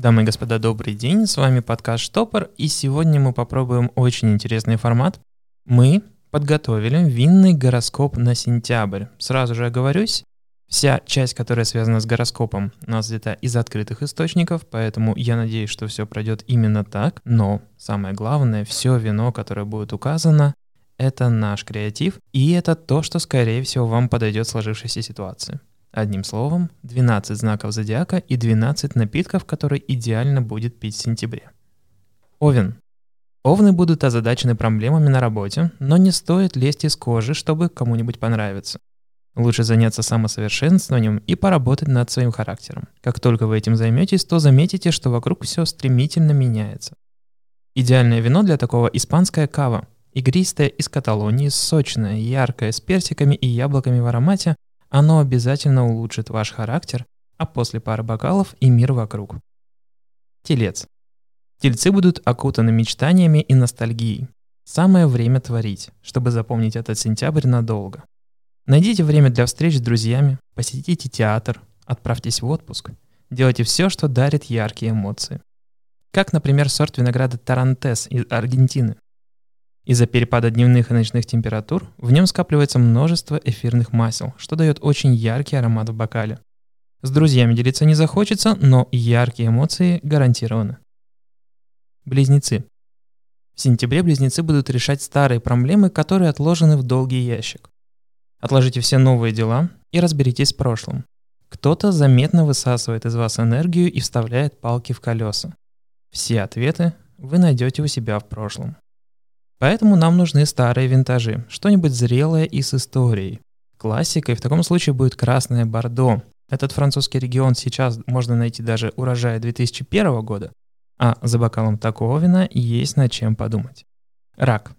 Дамы и господа, добрый день, с вами подкаст «Штопор», и сегодня мы попробуем очень интересный формат. Мы подготовили винный гороскоп на сентябрь. Сразу же оговорюсь, вся часть, которая связана с гороскопом, у нас где-то из открытых источников, поэтому я надеюсь, что все пройдет именно так, но самое главное, все вино, которое будет указано, это наш креатив, и это то, что, скорее всего, вам подойдет в сложившейся ситуации. Одним словом, 12 знаков зодиака и 12 напитков, которые идеально будет пить в сентябре. Овен. Овны будут озадачены проблемами на работе, но не стоит лезть из кожи, чтобы кому-нибудь понравиться. Лучше заняться самосовершенствованием и поработать над своим характером. Как только вы этим займетесь, то заметите, что вокруг все стремительно меняется. Идеальное вино для такого испанская кава. Игристое из Каталонии, сочное, яркое, с персиками и яблоками в аромате, оно обязательно улучшит ваш характер, а после пары бокалов и мир вокруг. Телец. Тельцы будут окутаны мечтаниями и ностальгией. Самое время творить, чтобы запомнить этот сентябрь надолго. Найдите время для встреч с друзьями, посетите театр, отправьтесь в отпуск. Делайте все, что дарит яркие эмоции. Как, например, сорт винограда Тарантес из Аргентины. Из-за перепада дневных и ночных температур в нем скапливается множество эфирных масел, что дает очень яркий аромат в бокале. С друзьями делиться не захочется, но яркие эмоции гарантированы. Близнецы. В сентябре близнецы будут решать старые проблемы, которые отложены в долгий ящик. Отложите все новые дела и разберитесь с прошлым. Кто-то заметно высасывает из вас энергию и вставляет палки в колеса. Все ответы вы найдете у себя в прошлом. Поэтому нам нужны старые винтажи, что-нибудь зрелое и с историей. Классикой в таком случае будет красное Бордо. Этот французский регион сейчас можно найти даже урожая 2001 года, а за бокалом такого вина есть над чем подумать. Рак.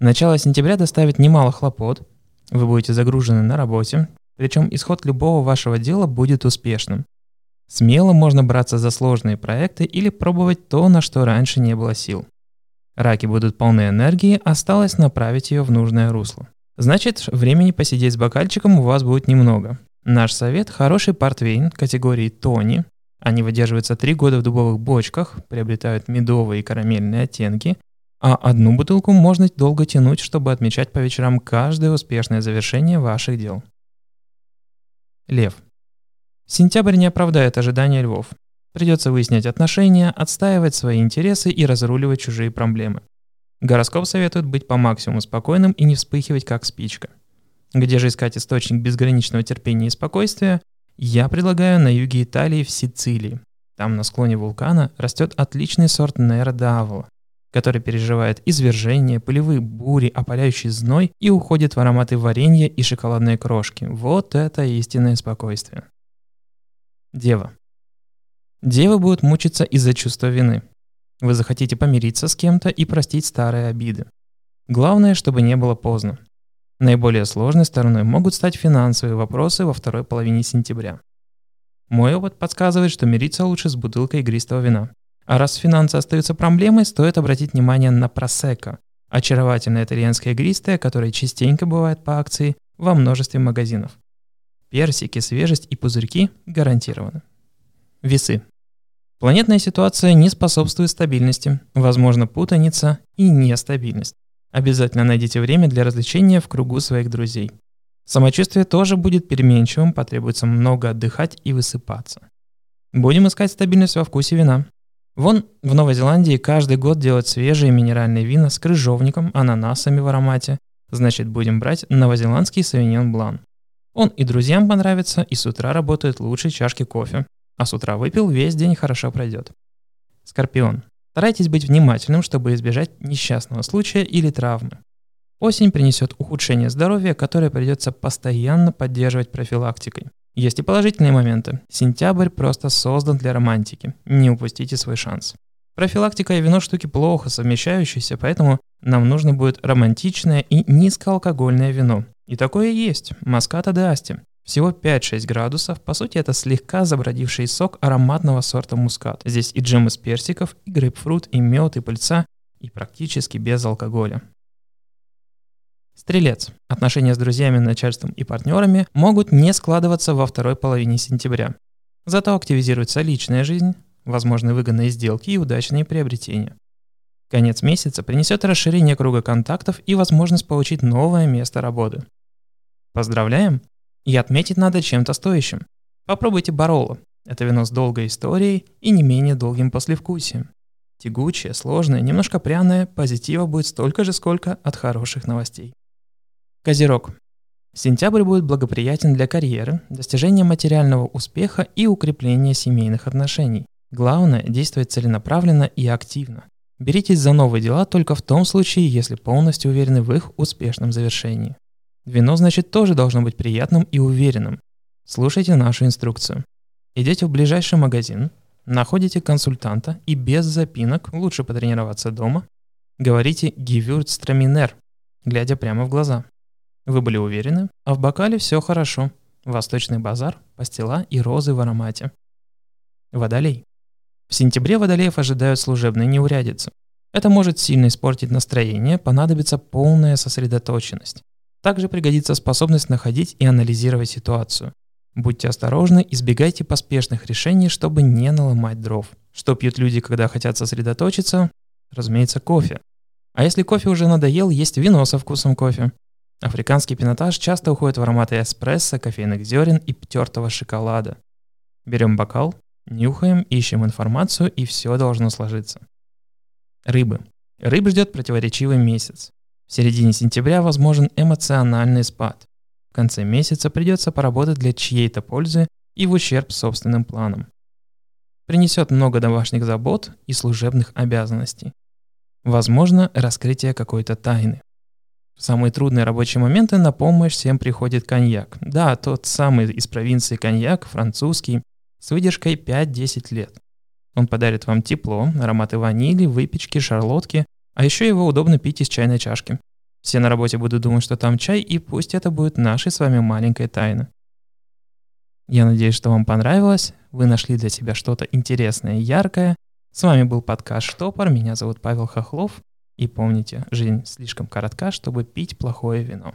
Начало сентября доставит немало хлопот, вы будете загружены на работе, причем исход любого вашего дела будет успешным. Смело можно браться за сложные проекты или пробовать то, на что раньше не было сил. Раки будут полны энергии, осталось направить ее в нужное русло. Значит, времени посидеть с бокальчиком у вас будет немного. Наш совет – хороший портвейн категории Тони. Они выдерживаются 3 года в дубовых бочках, приобретают медовые и карамельные оттенки, а одну бутылку можно долго тянуть, чтобы отмечать по вечерам каждое успешное завершение ваших дел. Лев. Сентябрь не оправдает ожидания львов. Придется выяснять отношения, отстаивать свои интересы и разруливать чужие проблемы. Гороскоп советует быть по максимуму спокойным и не вспыхивать как спичка. Где же искать источник безграничного терпения и спокойствия? Я предлагаю на юге Италии в Сицилии. Там на склоне вулкана растет отличный сорт Нера Давола, который переживает извержения, пылевые бури, опаляющий зной и уходит в ароматы варенья и шоколадные крошки. Вот это истинное спокойствие. Дева. Девы будут мучиться из-за чувства вины. Вы захотите помириться с кем-то и простить старые обиды. Главное, чтобы не было поздно. Наиболее сложной стороной могут стать финансовые вопросы во второй половине сентября. Мой опыт подсказывает, что мириться лучше с бутылкой игристого вина. А раз финансы остаются проблемой, стоит обратить внимание на просека – очаровательное итальянское игристое, которое частенько бывает по акции во множестве магазинов. Персики, свежесть и пузырьки гарантированы. Весы. Планетная ситуация не способствует стабильности, возможно путаница и нестабильность. Обязательно найдите время для развлечения в кругу своих друзей. Самочувствие тоже будет переменчивым, потребуется много отдыхать и высыпаться. Будем искать стабильность во вкусе вина. Вон в Новой Зеландии каждый год делают свежие минеральные вина с крыжовником, ананасами в аромате. Значит, будем брать новозеландский савиньон блан. Он и друзьям понравится, и с утра работает лучше чашки кофе а с утра выпил, весь день хорошо пройдет. Скорпион. Старайтесь быть внимательным, чтобы избежать несчастного случая или травмы. Осень принесет ухудшение здоровья, которое придется постоянно поддерживать профилактикой. Есть и положительные моменты. Сентябрь просто создан для романтики. Не упустите свой шанс. Профилактика и вино штуки плохо совмещающиеся, поэтому нам нужно будет романтичное и низкоалкогольное вино. И такое есть – Маската де Асти. Всего 5-6 градусов, по сути это слегка забродивший сок ароматного сорта мускат. Здесь и джем из персиков, и грейпфрут, и мед, и пыльца, и практически без алкоголя. Стрелец. Отношения с друзьями, начальством и партнерами могут не складываться во второй половине сентября. Зато активизируется личная жизнь, возможны выгодные сделки и удачные приобретения. Конец месяца принесет расширение круга контактов и возможность получить новое место работы. Поздравляем! И отметить надо чем-то стоящим. Попробуйте Бароло. Это вино с долгой историей и не менее долгим послевкусием. Тягучее, сложное, немножко пряное, позитива будет столько же, сколько от хороших новостей. Козерог. Сентябрь будет благоприятен для карьеры, достижения материального успеха и укрепления семейных отношений. Главное – действовать целенаправленно и активно. Беритесь за новые дела только в том случае, если полностью уверены в их успешном завершении. Вино, значит, тоже должно быть приятным и уверенным. Слушайте нашу инструкцию. Идете в ближайший магазин, находите консультанта и без запинок, лучше потренироваться дома, говорите «Гивюртстраминер», глядя прямо в глаза – вы были уверены, а в бокале все хорошо. Восточный базар, пастила и розы в аромате. Водолей. В сентябре водолеев ожидают служебные неурядицы. Это может сильно испортить настроение, понадобится полная сосредоточенность. Также пригодится способность находить и анализировать ситуацию. Будьте осторожны, избегайте поспешных решений, чтобы не наломать дров. Что пьют люди, когда хотят сосредоточиться? Разумеется, кофе. А если кофе уже надоел, есть вино со вкусом кофе. Африканский пинотаж часто уходит в ароматы эспрессо, кофейных зерен и тертого шоколада. Берем бокал, нюхаем, ищем информацию, и все должно сложиться. Рыбы. Рыб ждет противоречивый месяц. В середине сентября возможен эмоциональный спад. В конце месяца придется поработать для чьей-то пользы и в ущерб собственным планам. Принесет много домашних забот и служебных обязанностей. Возможно, раскрытие какой-то тайны. В самые трудные рабочие моменты на помощь всем приходит коньяк. Да, тот самый из провинции коньяк, французский, с выдержкой 5-10 лет. Он подарит вам тепло, ароматы ванили, выпечки, шарлотки, а еще его удобно пить из чайной чашки. Все на работе будут думать, что там чай, и пусть это будет нашей с вами маленькой тайна. Я надеюсь, что вам понравилось, вы нашли для себя что-то интересное и яркое. С вами был подкаст «Штопор», меня зовут Павел Хохлов. И помните, жизнь слишком коротка, чтобы пить плохое вино.